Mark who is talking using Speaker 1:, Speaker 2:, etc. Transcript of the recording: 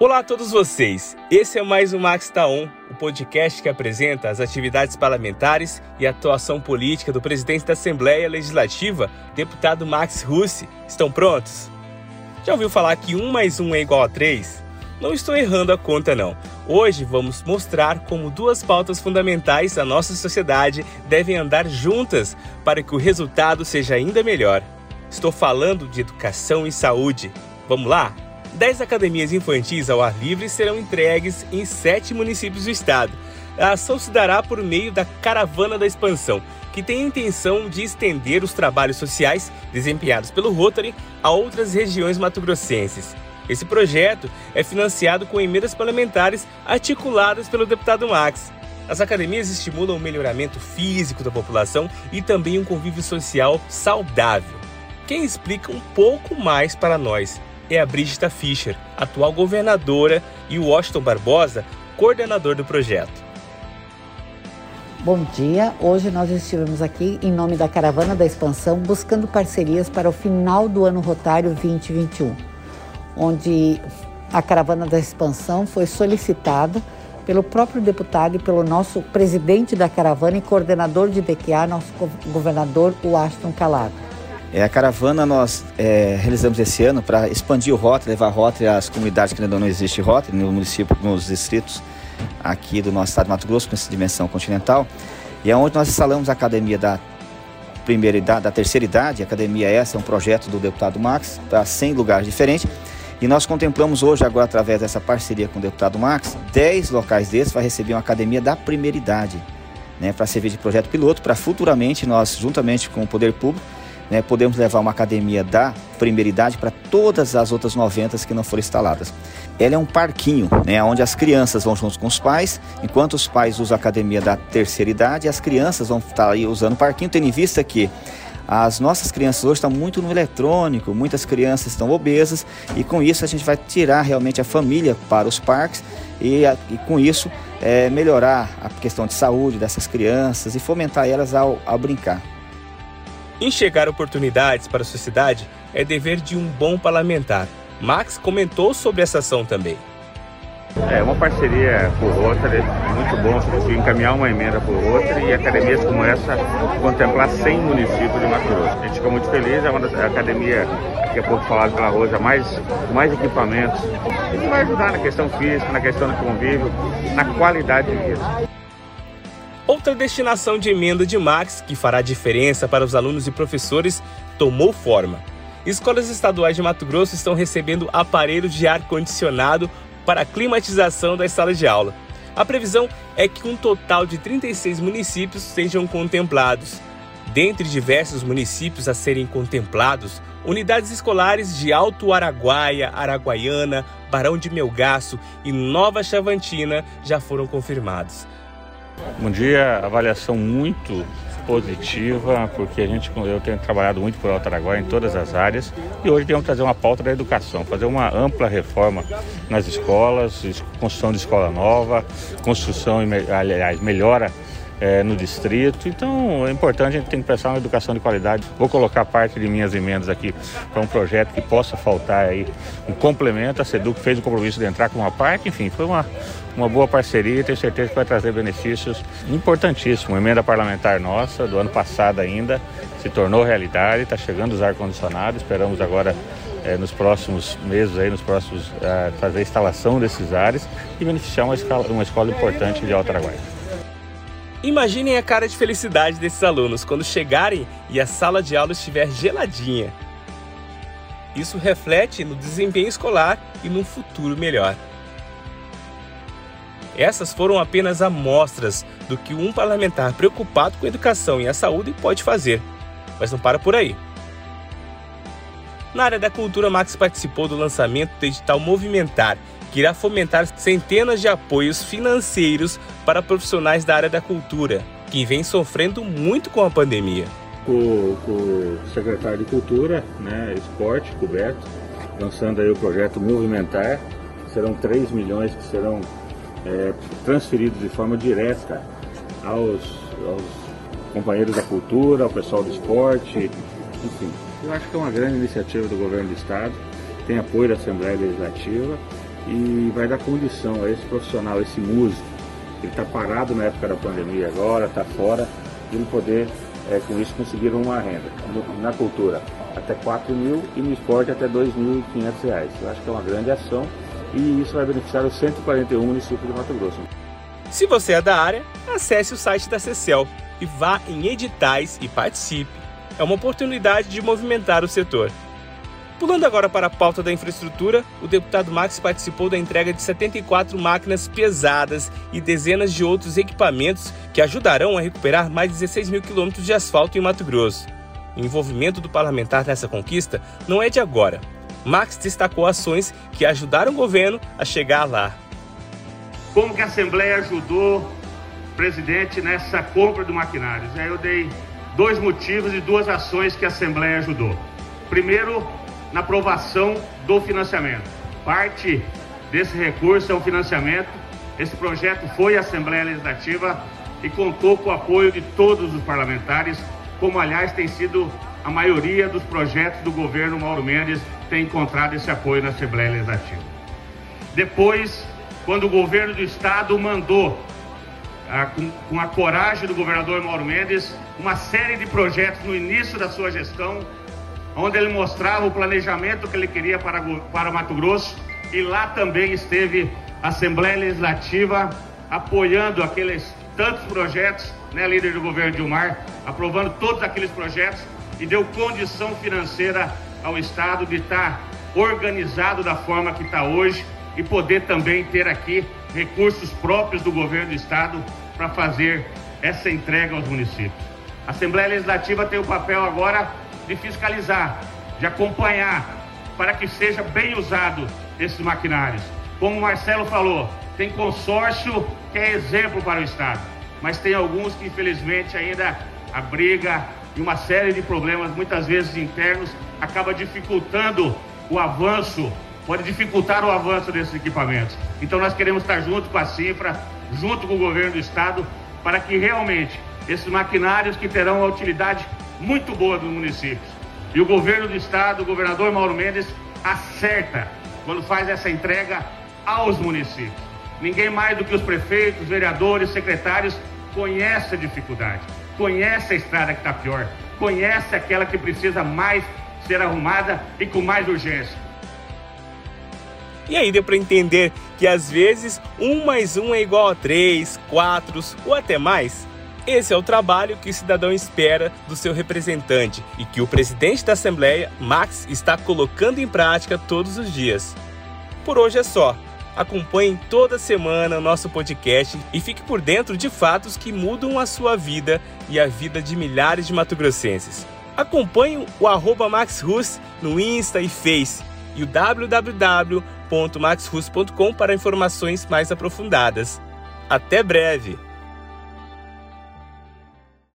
Speaker 1: Olá a todos vocês. Esse é mais o Max Taon, o podcast que apresenta as atividades parlamentares e a atuação política do presidente da Assembleia Legislativa, deputado Max Russi. Estão prontos? Já ouviu falar que 1 mais 1 é igual a 3? Não estou errando a conta, não. Hoje vamos mostrar como duas pautas fundamentais da nossa sociedade devem andar juntas para que o resultado seja ainda melhor. Estou falando de educação e saúde. Vamos lá? 10 academias infantis ao ar livre serão entregues em sete municípios do estado. A ação se dará por meio da Caravana da Expansão, que tem a intenção de estender os trabalhos sociais desempenhados pelo Rotary a outras regiões matogrossenses. Esse projeto é financiado com emendas parlamentares articuladas pelo deputado Max. As academias estimulam o melhoramento físico da população e também um convívio social saudável. Quem explica um pouco mais para nós é a Brígida Fischer, atual governadora, e o Washington Barbosa, coordenador do projeto.
Speaker 2: Bom dia, hoje nós estivemos aqui em nome da Caravana da Expansão buscando parcerias para o final do ano rotário 2021 onde a caravana da expansão foi solicitada pelo próprio deputado e pelo nosso presidente da caravana e coordenador de DQA, nosso governador Washington Calado.
Speaker 3: É, a caravana nós é, realizamos esse ano para expandir o Rotary, levar Rotary às comunidades que ainda não existe Rotary, no município, nos distritos aqui do nosso estado de Mato Grosso, com essa dimensão continental. E é onde nós instalamos a academia da primeira idade, da terceira idade, a academia essa é um projeto do deputado Max, para 100 lugares diferentes. E nós contemplamos hoje, agora através dessa parceria com o deputado Max, 10 locais desses vai receber uma academia da primeira idade, né, para servir de projeto piloto, para futuramente nós, juntamente com o poder público, né, podemos levar uma academia da primeira idade para todas as outras 90 que não foram instaladas. Ela é um parquinho, né, onde as crianças vão junto com os pais, enquanto os pais usam a academia da terceira idade, as crianças vão estar aí usando o parquinho, tendo em vista que as nossas crianças hoje estão muito no eletrônico, muitas crianças estão obesas e com isso a gente vai tirar realmente a família para os parques e, e com isso é, melhorar a questão de saúde dessas crianças e fomentar elas ao, ao brincar.
Speaker 1: Enxergar oportunidades para a sociedade é dever de um bom parlamentar. Max comentou sobre essa ação também.
Speaker 4: É uma parceria com o Rotary, muito bom conseguir encaminhar uma emenda para o Rotary e academias como essa contemplar 100 municípios de Mato Grosso. A gente fica muito feliz, é uma academia, daqui a pouco falado pela Rosa, mais, mais equipamentos, que vai ajudar na questão física, na questão do convívio, na qualidade de vida.
Speaker 1: Outra destinação de emenda de Max, que fará diferença para os alunos e professores, tomou forma. Escolas estaduais de Mato Grosso estão recebendo aparelhos de ar-condicionado para a climatização das salas de aula. A previsão é que um total de 36 municípios sejam contemplados. Dentre diversos municípios a serem contemplados, unidades escolares de Alto Araguaia, Araguaiana, Barão de Melgaço e Nova Chavantina já foram confirmados.
Speaker 4: Bom dia, avaliação muito positiva, porque a gente, eu tenho trabalhado muito por Alto Araguaia em todas as áreas e hoje que trazer uma pauta da educação, fazer uma ampla reforma nas escolas, construção de escola nova, construção, aliás, melhora é, no distrito. Então é importante, a gente tem que pensar na educação de qualidade. Vou colocar parte de minhas emendas aqui para um projeto que possa faltar aí um complemento. A SEDUC fez o compromisso de entrar com uma parte, enfim, foi uma, uma boa parceria e tenho certeza que vai trazer benefícios importantíssimos. Uma emenda parlamentar nossa, do ano passado ainda, se tornou realidade, está chegando os ar-condicionados, esperamos agora é, nos próximos meses, aí, nos próximos, é, fazer a instalação desses ares e beneficiar uma escola, uma escola importante de Alto Araguaia.
Speaker 1: Imaginem a cara de felicidade desses alunos quando chegarem e a sala de aula estiver geladinha. Isso reflete no desempenho escolar e num futuro melhor. Essas foram apenas amostras do que um parlamentar preocupado com a educação e a saúde pode fazer. Mas não para por aí. Na área da cultura, Max participou do lançamento do edital Movimentar, que irá fomentar centenas de apoios financeiros para profissionais da área da cultura, que vem sofrendo muito com a pandemia.
Speaker 4: Com, com o secretário de Cultura, né, Esporte, Coberto, lançando aí o projeto Movimentar, serão 3 milhões que serão é, transferidos de forma direta aos, aos companheiros da cultura, ao pessoal do esporte, enfim. Eu acho que é uma grande iniciativa do governo do estado, tem apoio da Assembleia Legislativa e vai dar condição a esse profissional, esse músico, que está parado na época da pandemia agora, está fora, de ele poder, é, com isso, conseguir uma renda. Na cultura, até 4 mil e no esporte até 2.500 reais. Eu acho que é uma grande ação e isso vai beneficiar os 141 municípios de Mato Grosso.
Speaker 1: Se você é da área, acesse o site da CECEL e vá em editais e participe. É uma oportunidade de movimentar o setor. Pulando agora para a pauta da infraestrutura, o deputado Max participou da entrega de 74 máquinas pesadas e dezenas de outros equipamentos que ajudarão a recuperar mais de 16 mil quilômetros de asfalto em Mato Grosso. O envolvimento do parlamentar nessa conquista não é de agora. Max destacou ações que ajudaram o governo a chegar lá.
Speaker 5: Como que a Assembleia ajudou o presidente nessa compra do maquinários? Eu dei dois motivos e duas ações que a Assembleia ajudou. Primeiro, na aprovação do financiamento. Parte desse recurso é um financiamento. Esse projeto foi à Assembleia Legislativa e contou com o apoio de todos os parlamentares, como aliás tem sido a maioria dos projetos do governo Mauro Mendes tem encontrado esse apoio na Assembleia Legislativa. Depois, quando o governo do estado mandou, ah, com, com a coragem do governador Mauro Mendes, uma série de projetos no início da sua gestão onde ele mostrava o planejamento que ele queria para, para Mato Grosso, e lá também esteve a Assembleia Legislativa apoiando aqueles tantos projetos, né, líder do governo Dilmar, aprovando todos aqueles projetos e deu condição financeira ao Estado de estar organizado da forma que está hoje e poder também ter aqui recursos próprios do governo do Estado para fazer essa entrega aos municípios. A Assembleia Legislativa tem o papel agora de fiscalizar, de acompanhar, para que seja bem usado esses maquinários. Como o Marcelo falou, tem consórcio que é exemplo para o Estado, mas tem alguns que infelizmente ainda a briga e uma série de problemas, muitas vezes internos, acaba dificultando o avanço, pode dificultar o avanço desses equipamentos. Então nós queremos estar junto com a Cifra, junto com o governo do estado, para que realmente esses maquinários que terão uma utilidade muito boa dos municípios. E o governo do estado, o governador Mauro Mendes, acerta quando faz essa entrega aos municípios. Ninguém mais do que os prefeitos, vereadores, secretários conhece a dificuldade, conhece a estrada que está pior, conhece aquela que precisa mais ser arrumada e com mais urgência.
Speaker 1: E aí deu para entender que às vezes um mais um é igual a três, quatro ou até mais? Esse é o trabalho que o cidadão espera do seu representante e que o presidente da Assembleia, Max, está colocando em prática todos os dias. Por hoje é só. Acompanhe toda semana o nosso podcast e fique por dentro de fatos que mudam a sua vida e a vida de milhares de matogrossenses. Acompanhe o arroba MaxRus no Insta e Face e o www.maxrus.com para informações mais aprofundadas. Até breve!